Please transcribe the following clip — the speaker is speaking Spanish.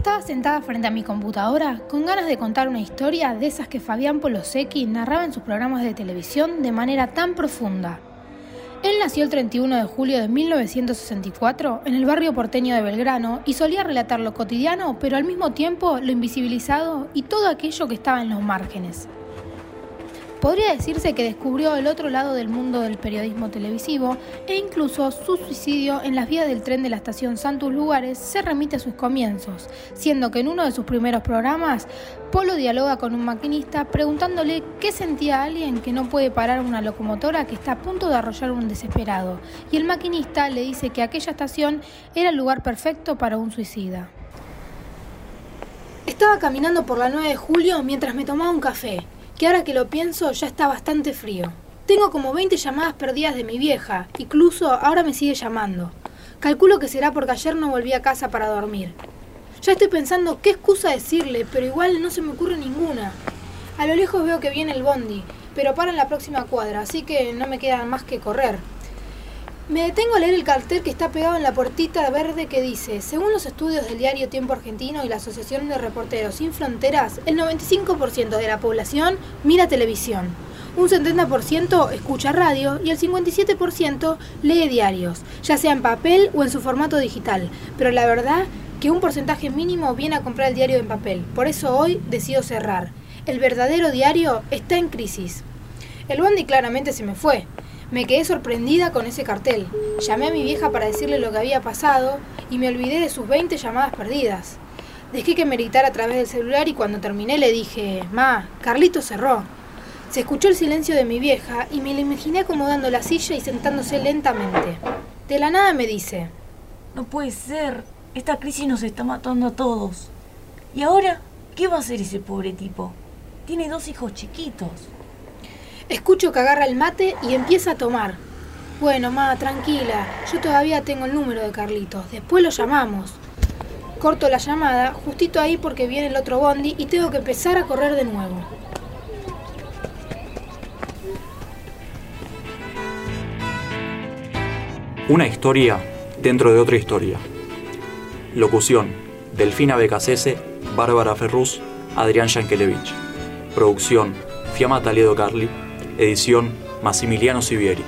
Estaba sentada frente a mi computadora con ganas de contar una historia de esas que Fabián Polosecchi narraba en sus programas de televisión de manera tan profunda. Él nació el 31 de julio de 1964 en el barrio porteño de Belgrano y solía relatar lo cotidiano, pero al mismo tiempo lo invisibilizado y todo aquello que estaba en los márgenes. Podría decirse que descubrió el otro lado del mundo del periodismo televisivo e incluso su suicidio en las vías del tren de la estación Santos Lugares se remite a sus comienzos, siendo que en uno de sus primeros programas Polo dialoga con un maquinista preguntándole qué sentía alguien que no puede parar una locomotora que está a punto de arrollar un desesperado, y el maquinista le dice que aquella estación era el lugar perfecto para un suicida. Estaba caminando por la 9 de julio mientras me tomaba un café que ahora que lo pienso ya está bastante frío. Tengo como 20 llamadas perdidas de mi vieja, incluso ahora me sigue llamando. Calculo que será porque ayer no volví a casa para dormir. Ya estoy pensando qué excusa decirle, pero igual no se me ocurre ninguna. A lo lejos veo que viene el bondi, pero para en la próxima cuadra, así que no me queda más que correr. Me detengo a leer el cartel que está pegado en la puertita verde que dice, según los estudios del diario Tiempo Argentino y la Asociación de Reporteros Sin Fronteras, el 95% de la población mira televisión, un 70% escucha radio y el 57% lee diarios, ya sea en papel o en su formato digital, pero la verdad que un porcentaje mínimo viene a comprar el diario en papel, por eso hoy decido cerrar. El verdadero diario está en crisis. El bondi claramente se me fue. Me quedé sorprendida con ese cartel. Llamé a mi vieja para decirle lo que había pasado y me olvidé de sus 20 llamadas perdidas. Dejé que me gritara a través del celular y cuando terminé le dije, Ma, Carlito cerró. Se escuchó el silencio de mi vieja y me la imaginé acomodando la silla y sentándose lentamente. De la nada me dice, No puede ser. Esta crisis nos está matando a todos. ¿Y ahora qué va a hacer ese pobre tipo? Tiene dos hijos chiquitos. Escucho que agarra el mate y empieza a tomar. Bueno, ma, tranquila, yo todavía tengo el número de Carlitos, después lo llamamos. Corto la llamada, justito ahí porque viene el otro bondi y tengo que empezar a correr de nuevo. Una historia dentro de otra historia. Locución: Delfina Becasese, Bárbara Ferrus, Adrián Yankelevich. Producción: Fiamma Taledo Carli. Edición Massimiliano Sivieri.